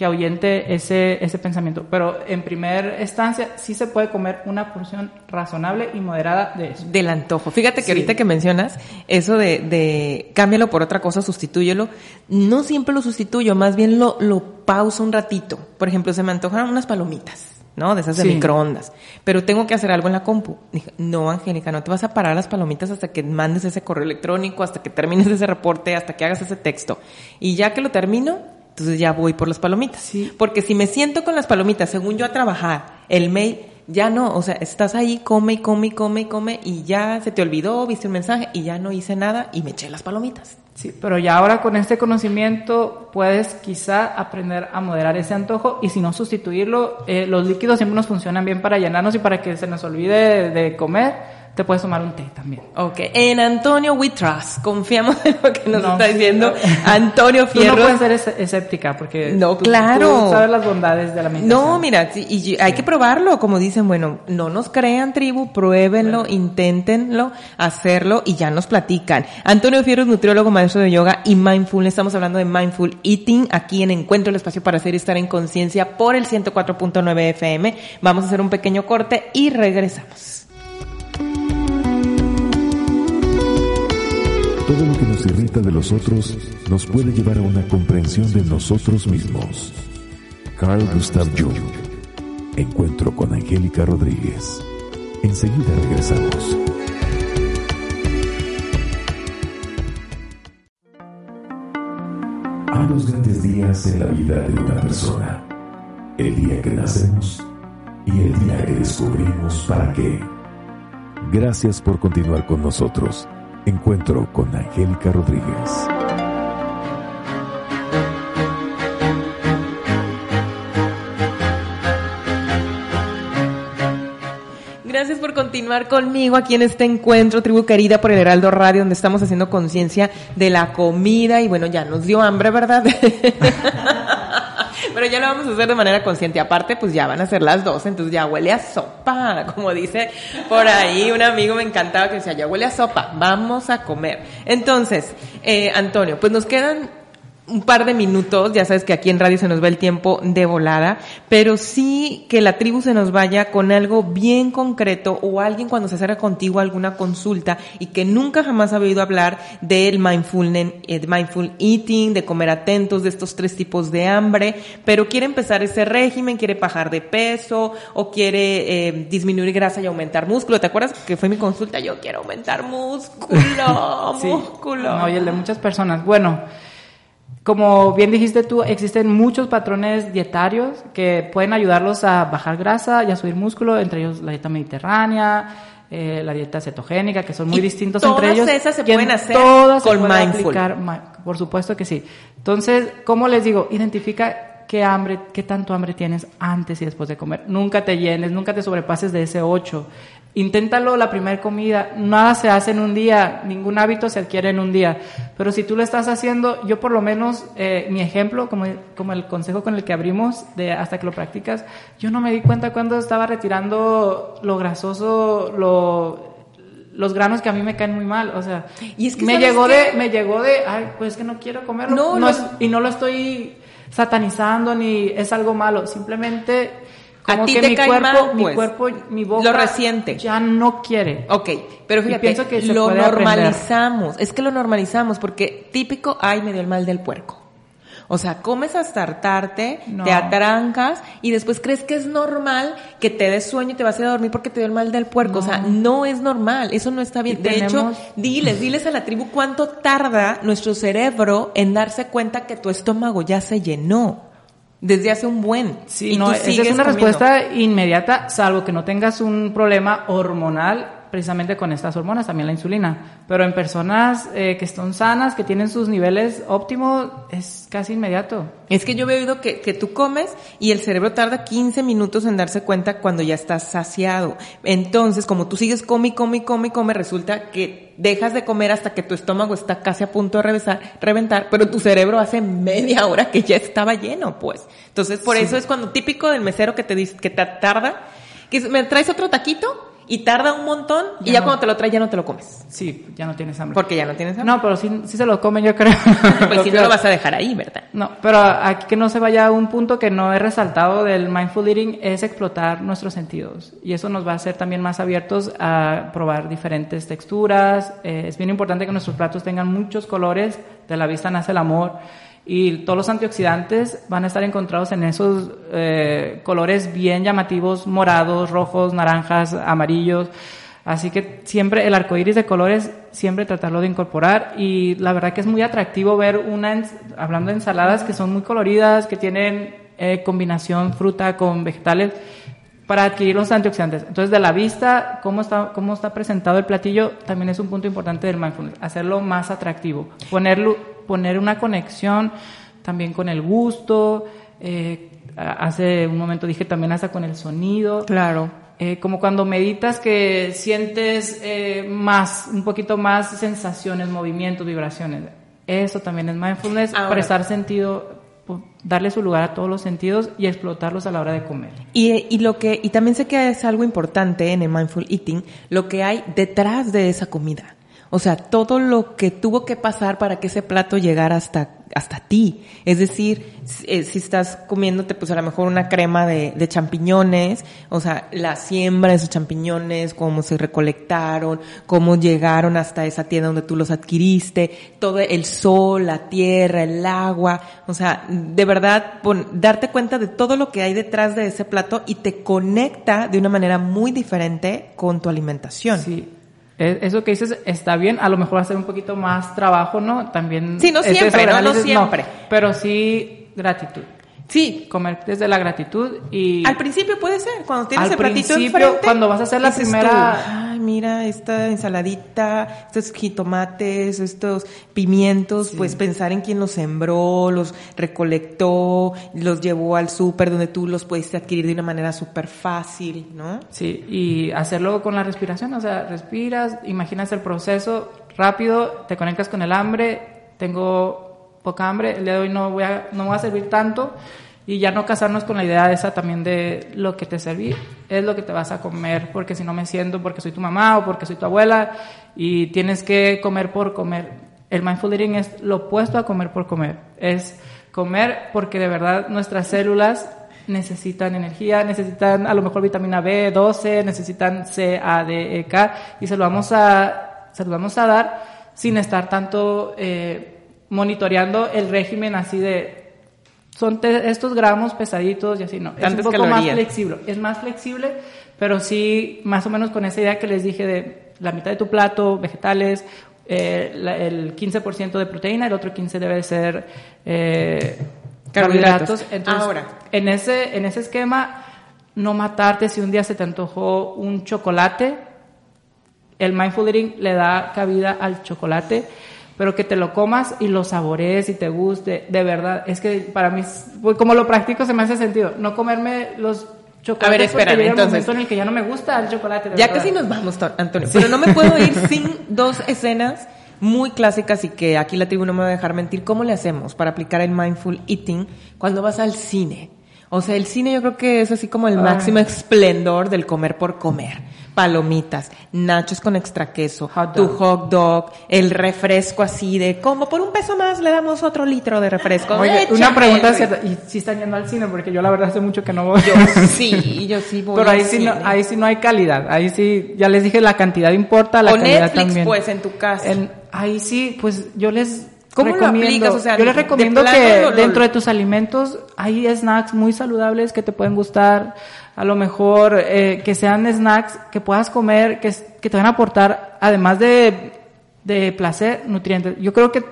que ahuyente ese, ese pensamiento. Pero en primera instancia sí se puede comer una porción razonable y moderada de eso. Del antojo. Fíjate que ahorita que mencionas eso de, de cámbialo por otra cosa, sustitúyelo. No siempre lo sustituyo, más bien lo, lo pauso un ratito. Por ejemplo, se me antojan unas palomitas. ¿no? De esas de microondas. Pero tengo que hacer algo en la compu. Dije, no, Angélica, no te vas a parar las palomitas hasta que mandes ese correo electrónico, hasta que termines ese reporte, hasta que hagas ese texto. Y ya que lo termino, entonces ya voy por las palomitas. Sí. Porque si me siento con las palomitas, según yo a trabajar, el mail, ya no, o sea, estás ahí, come y come y come y come y ya se te olvidó, viste un mensaje y ya no hice nada y me eché las palomitas. Sí, pero ya ahora con este conocimiento puedes quizá aprender a moderar ese antojo y si no sustituirlo, eh, los líquidos siempre nos funcionan bien para llenarnos y para que se nos olvide de, comer, te puedes tomar un té también. Ok, en Antonio We Trust, confiamos en lo que nos está diciendo Antonio Fierro. Tú no puedes ser escéptica porque no, tú, claro. Tú sabes las bondades de la meditación. No, mira, y hay que probarlo, como dicen, bueno, no nos crean tribu, pruébenlo, inténtenlo, hacerlo y ya nos platican. Antonio Fierro es nutriólogo, maestro de yoga y mindfulness. Estamos hablando de mindful eating aquí en Encuentro el espacio para hacer y estar en conciencia por el 104.9 FM. Vamos a hacer un pequeño corte y regresamos. Nos irrita de los otros nos puede llevar a una comprensión de nosotros mismos. Carl Gustav Jung. Encuentro con Angélica Rodríguez. Enseguida regresamos. Hay dos grandes días en la vida de una persona. El día que nacemos y el día que descubrimos para qué. Gracias por continuar con nosotros. Encuentro con Angélica Rodríguez. Gracias por continuar conmigo aquí en este encuentro, tribu querida por el Heraldo Radio, donde estamos haciendo conciencia de la comida y bueno, ya nos dio hambre, ¿verdad? (laughs) Pero ya lo vamos a hacer de manera consciente. Aparte, pues ya van a ser las dos, entonces ya huele a sopa, como dice por ahí un amigo me encantaba que decía, ya huele a sopa, vamos a comer. Entonces, eh, Antonio, pues nos quedan un par de minutos, ya sabes que aquí en radio se nos va el tiempo de volada, pero sí que la tribu se nos vaya con algo bien concreto o alguien cuando se acerca contigo a alguna consulta y que nunca jamás ha oído hablar del mindfulness, el mindful eating, de comer atentos, de estos tres tipos de hambre, pero quiere empezar ese régimen, quiere bajar de peso o quiere eh, disminuir grasa y aumentar músculo. ¿Te acuerdas que fue mi consulta? Yo quiero aumentar músculo, (laughs) sí. músculo. No, y el de muchas personas. Bueno, como bien dijiste tú, existen muchos patrones dietarios que pueden ayudarlos a bajar grasa y a subir músculo, entre ellos la dieta mediterránea, eh, la dieta cetogénica, que son muy Y distintos todas entre ellos. esas se pueden hacer todas se con mindful. aplicar por supuesto que sí. Entonces, ¿cómo les digo? Identifica qué hambre, qué tanto hambre tienes antes y después de comer. Nunca te llenes, nunca te sobrepases de ese 8. Inténtalo la primera comida. Nada se hace en un día, ningún hábito se adquiere en un día. Pero si tú lo estás haciendo, yo por lo menos, eh, mi ejemplo, como, como el consejo con el que abrimos, de hasta que lo practicas, yo no me di cuenta cuando estaba retirando lo grasoso, lo, los granos que a mí me caen muy mal, o sea, Y es que me ¿sabes llegó de, me llegó de, ay, pues que no quiero comerlo, No, no, no. es- y no lo estoy satanizando ni es algo malo, simplemente A ti que te mi cae cuerpo, mal, mi pues. cuerpo, mi boca Lo resiente. ya no quiere. Ok, pero fíjate, pienso que lo aprender. normalizamos, es que lo normalizamos porque típico, ay, me dio el mal del puerco. O sea, comes hasta hartarte, No. te atrancas y después crees que es normal que te des sueño y te vas a ir a dormir porque te dio el mal del puerco. O sea, no es normal, eso no está bien. De hecho, diles, (laughs) diles a la tribu cuánto tarda nuestro cerebro en darse cuenta que tu estómago ya se llenó desde hace un buen. Sí, y no, tú esa es una comiendo. respuesta inmediata, salvo que no tengas un problema hormonal precisamente con estas hormonas, también la insulina. Pero en personas eh, que están sanas, que tienen sus niveles óptimos, es casi inmediato. Es que yo he oído que, que tú comes y el cerebro tarda 15 minutos en darse cuenta cuando ya estás saciado. Entonces, como tú sigues come, y come, y come, y come, resulta que dejas de comer hasta que tu estómago está casi a punto de revesar- reventar, pero tu cerebro hace media hora que ya estaba lleno, pues. Entonces, por eso es cuando típico del mesero que te dice, que te tarda, que me traes otro taquito y tarda un montón y Ya no. cuando te lo trae ya no te lo comes. Sí, ya no tienes hambre. Porque ya no tienes hambre. No, pero sí, sí se lo comen, yo creo. (laughs) pues si no lo vas a dejar ahí, ¿verdad? No, pero aquí que no se vaya a un punto que no he resaltado del mindful eating es explotar nuestros sentidos y eso nos va a hacer también más abiertos a probar diferentes texturas. Eh, es bien importante que nuestros platos tengan muchos colores, de la vista nace el amor y todos los antioxidantes van a estar encontrados en esos eh, colores bien llamativos, morados, rojos, naranjas, amarillos. Así que siempre el arco iris de colores, siempre tratarlo de incorporar. Y la verdad que es muy atractivo ver una, hablando de ensaladas que son muy coloridas, que tienen eh, combinación fruta con vegetales para adquirir los antioxidantes. Entonces, de la vista, cómo está, cómo está presentado el platillo, también es un punto importante del mindfulness. Hacerlo más atractivo. Ponerlo, poner una conexión también con el gusto. eh, hace un momento dije también hasta con el sonido. Claro. Eh, como cuando meditas que sientes eh, más, un poquito más sensaciones, movimientos, vibraciones. Eso también es mindfulness, Ahora- prestar sentido, darle su lugar a todos los sentidos y explotarlos a la hora de comer. Y, y lo que, y también sé que es algo importante en el mindful eating, lo que hay detrás de esa comida. O sea, todo lo que tuvo que pasar para que ese plato llegara hasta, hasta ti. Es decir, si, eh, si estás comiéndote, pues a lo mejor una crema de, de champiñones, o sea, la siembra de esos champiñones, cómo se recolectaron, cómo llegaron hasta esa tienda donde tú los adquiriste, todo el sol, la tierra, el agua, o sea, de verdad, pon- darte cuenta de todo lo que hay detrás de ese plato y te conecta de una manera muy diferente con tu alimentación. Sí. Eso que dices está bien, a lo mejor hacer un poquito más trabajo, ¿no? También. Sí, no este siempre, ¿no? Siempre. pero sí gratitud. Sí, Comer desde la gratitud y. Al principio puede ser, cuando tienes Al el platito principio, enfrente, cuando vas a hacer la primera- tú, Ay, mira, esta ensaladita, estos jitomates, estos pimientos, pues pensar en quién los sembró, los recolectó, los llevó al súper donde tú los pudiste adquirir de una manera súper fácil, ¿no? Sí, y hacerlo con la respiración, o sea, respiras, imaginas el proceso rápido, te conectas con el hambre, tengo poca hambre, el día de hoy no voy a, no voy a servir tanto y ya no casarnos con la idea esa también de lo que te serví, es lo que te vas a comer, porque si no me siento porque soy tu mamá o porque soy tu abuela y tienes que comer por comer. El mindful eating es lo opuesto a comer por comer, es comer porque de verdad nuestras células necesitan energía, necesitan a lo mejor vitamina B12, necesitan C, A, D, E, K, y se lo vamos a, se lo vamos a dar sin estar tanto eh, monitoreando el régimen así de, son estos gramos pesaditos y así, no. es un Tantas poco más calorías. flexible, es más flexible, pero sí más o menos con esa idea que les dije de la mitad de tu plato, vegetales, eh, la- el 15% de proteína, el otro 15% debe ser eh, Carbohidratos. carbohidratos. Entonces, Ahora. en ese, en ese esquema, no matarte si un día se te antojó un chocolate. El mindful eating le da cabida al chocolate, pero que te lo comas y lo saborees y te guste. De verdad, es que para mí, es- pues, como lo practico, se me hace sentido. No comerme los chocolates A ver, llega entonces. en el que ya no me gusta el chocolate. Ya casi nos vamos, To- Antonio. Pero no me puedo ir (laughs) sin dos escenas muy clásicas y que aquí la tribu no me va a dejar mentir. ¿Cómo le hacemos para aplicar el mindful eating cuando vas al cine? O sea, el cine yo creo que es así como el máximo esplendor del comer por comer. Palomitas, nachos con extra queso, Hot tu hot dog, el refresco así de como por un peso más le damos otro litro de refresco. Oye, una pregunta cierta. ¿Y si están yendo al cine? Porque yo la verdad hace mucho que no voy. Yo (laughs) sí, yo sí voy Pero ahí al sí, no, ahí sí no hay calidad. Ahí sí, ya les dije, la cantidad importa, la O calidad Netflix, también. pues, en tu casa. En- ahí sí, pues yo les ¿Cómo lo recomiendo, aplicas? O sea, yo les recomiendo que dentro de tus alimentos hay snacks muy saludables que te pueden gustar. A lo mejor eh, que sean snacks que puedas comer, que te van a aportar, además de, de placer, nutrientes. Yo creo que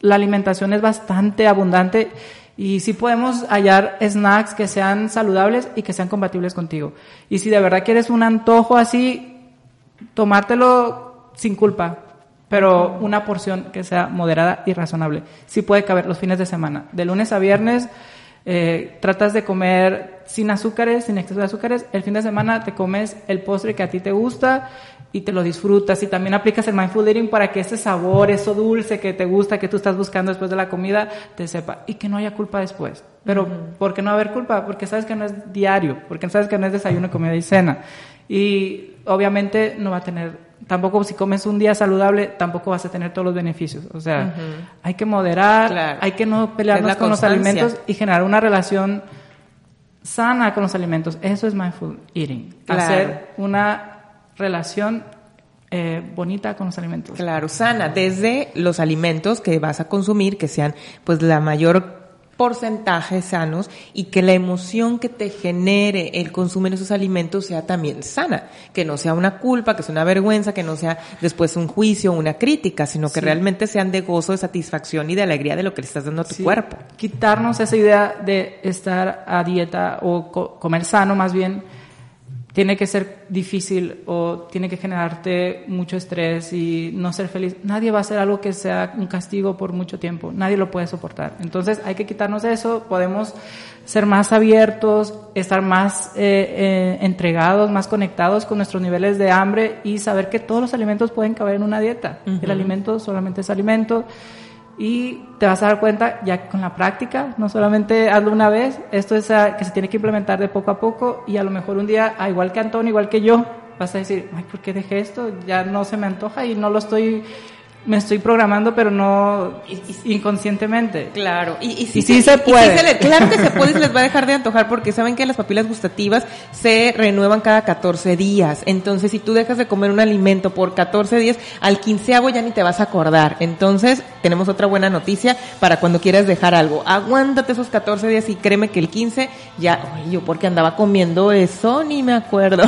la alimentación es bastante abundante y sí podemos hallar snacks que sean saludables y que sean compatibles contigo. Y si de verdad quieres un antojo así, tomártelo sin culpa, pero una porción que sea moderada y razonable. Sí puede caber los fines de semana. De lunes a viernes eh, tratas de comer sin azúcares, sin exceso de azúcares. El fin de semana te comes el postre que a ti te gusta y te lo disfrutas. Y también aplicas el mindful eating para que ese sabor, eso dulce que te gusta, que tú estás buscando después de la comida, te sepa. Y que no haya culpa después. Pero, ¿por qué no haber culpa? Porque sabes que no es diario, porque sabes que no es desayuno, comida y cena. Y obviamente no va a tener, tampoco si comes un día saludable, tampoco vas a tener todos los beneficios. O sea, hay que moderar, Claro. hay que no pelearnos con los alimentos y generar una relación sana con los alimentos. Eso es mindful eating. Claro. Hacer una relación eh, bonita con los alimentos. Claro, sana, desde los alimentos que vas a consumir, que sean pues la mayor porcentaje sanos y que la emoción que te genere el consumir esos alimentos sea también sana, que no sea una culpa, que sea una vergüenza, que no sea después un juicio o una crítica, sino que Sí. realmente sean de gozo, de satisfacción y de alegría de lo que le estás dando a tu Sí, cuerpo. Quitarnos esa idea de estar a dieta o co- comer sano, más bien tiene que ser difícil o tiene que generarte mucho estrés y no ser feliz. Nadie va a hacer algo que sea un castigo por mucho tiempo. Nadie lo puede soportar. Entonces hay que quitarnos eso. Podemos ser más abiertos, estar más eh, eh, entregados, más conectados con nuestros niveles de hambre y saber que todos los alimentos pueden caber en una dieta. El alimento solamente es alimento y te vas a dar cuenta ya con la práctica, no solamente hazlo una vez, esto es que se tiene que implementar de poco a poco y a lo mejor un día, ah, igual que Antonio, igual que yo, vas a decir, ay, ¿por qué dejé esto? Ya no se me antoja y no lo estoy me estoy programando, pero no inconscientemente. Claro, y, y, sí, se, puede. claro que se puede y se les va a dejar de antojar porque saben que las papilas gustativas se renuevan cada 14 días. Entonces, si tú dejas de comer un alimento por 14 días, al quinceavo ya ni te vas a acordar. Entonces, tenemos otra buena noticia para cuando quieras dejar algo. Aguántate esos 14 días y créeme que el 15 ya, ay, yo porque andaba comiendo eso, ni me acuerdo.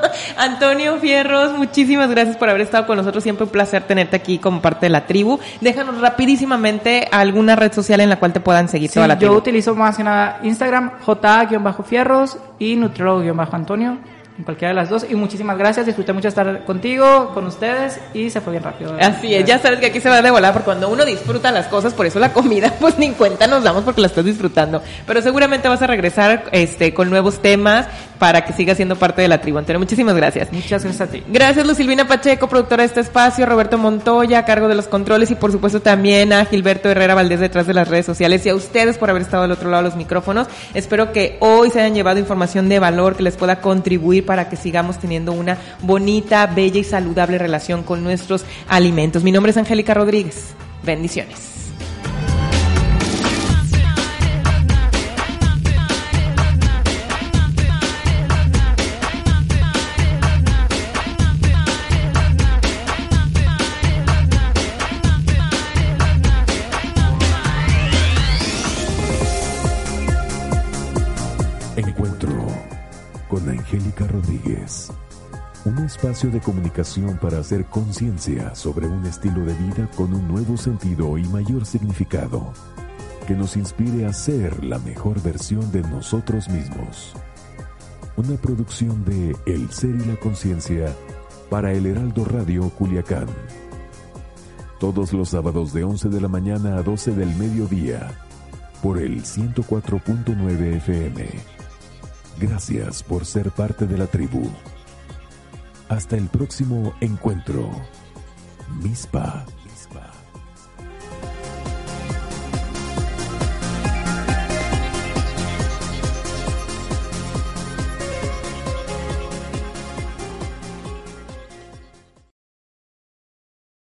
(laughs) Antonio Fierros, muchísimas gracias por haber estado con nosotros. Siempre un placer tenerte aquí como parte de la tribu. Déjanos rapidísimamente alguna red social en la cual te puedan seguir toda la tribu. Yo utilizo más que nada Instagram, J-Fierros y Nutriólogo-Antonio cualquiera de las dos. Y muchísimas gracias, disfruté mucho estar contigo, con ustedes y se fue bien rápido. Así es, ya sabes que aquí se va de volar porque cuando uno disfruta las cosas, por eso la comida, (laughs) pues ni cuenta nos damos porque la estás disfrutando. Pero seguramente vas a regresar este con nuevos temas para que siga siendo parte de la tribu entera. Muchísimas gracias. Muchas gracias a ti. Gracias Lucilvina Pacheco, productora de este espacio, Roberto Montoya, a cargo de los controles y por supuesto también a Gilberto Herrera Valdés detrás de las redes sociales y a ustedes por haber estado al otro lado de los micrófonos. Espero que hoy se hayan llevado información de valor que les pueda contribuir para que sigamos teniendo una bonita, bella y saludable relación con nuestros alimentos. Mi nombre es Angélica Rodríguez. Bendiciones. Espacio de comunicación para hacer conciencia sobre un estilo de vida con un nuevo sentido y mayor significado, que nos inspire a ser la mejor versión de nosotros mismos. Una producción de El Ser y la Conciencia para el Heraldo Radio Culiacán. Todos los sábados de 11 de la mañana a 12 del mediodía, por el 104.9 FM. Gracias por ser parte de la tribu. Hasta el próximo encuentro. Mispa.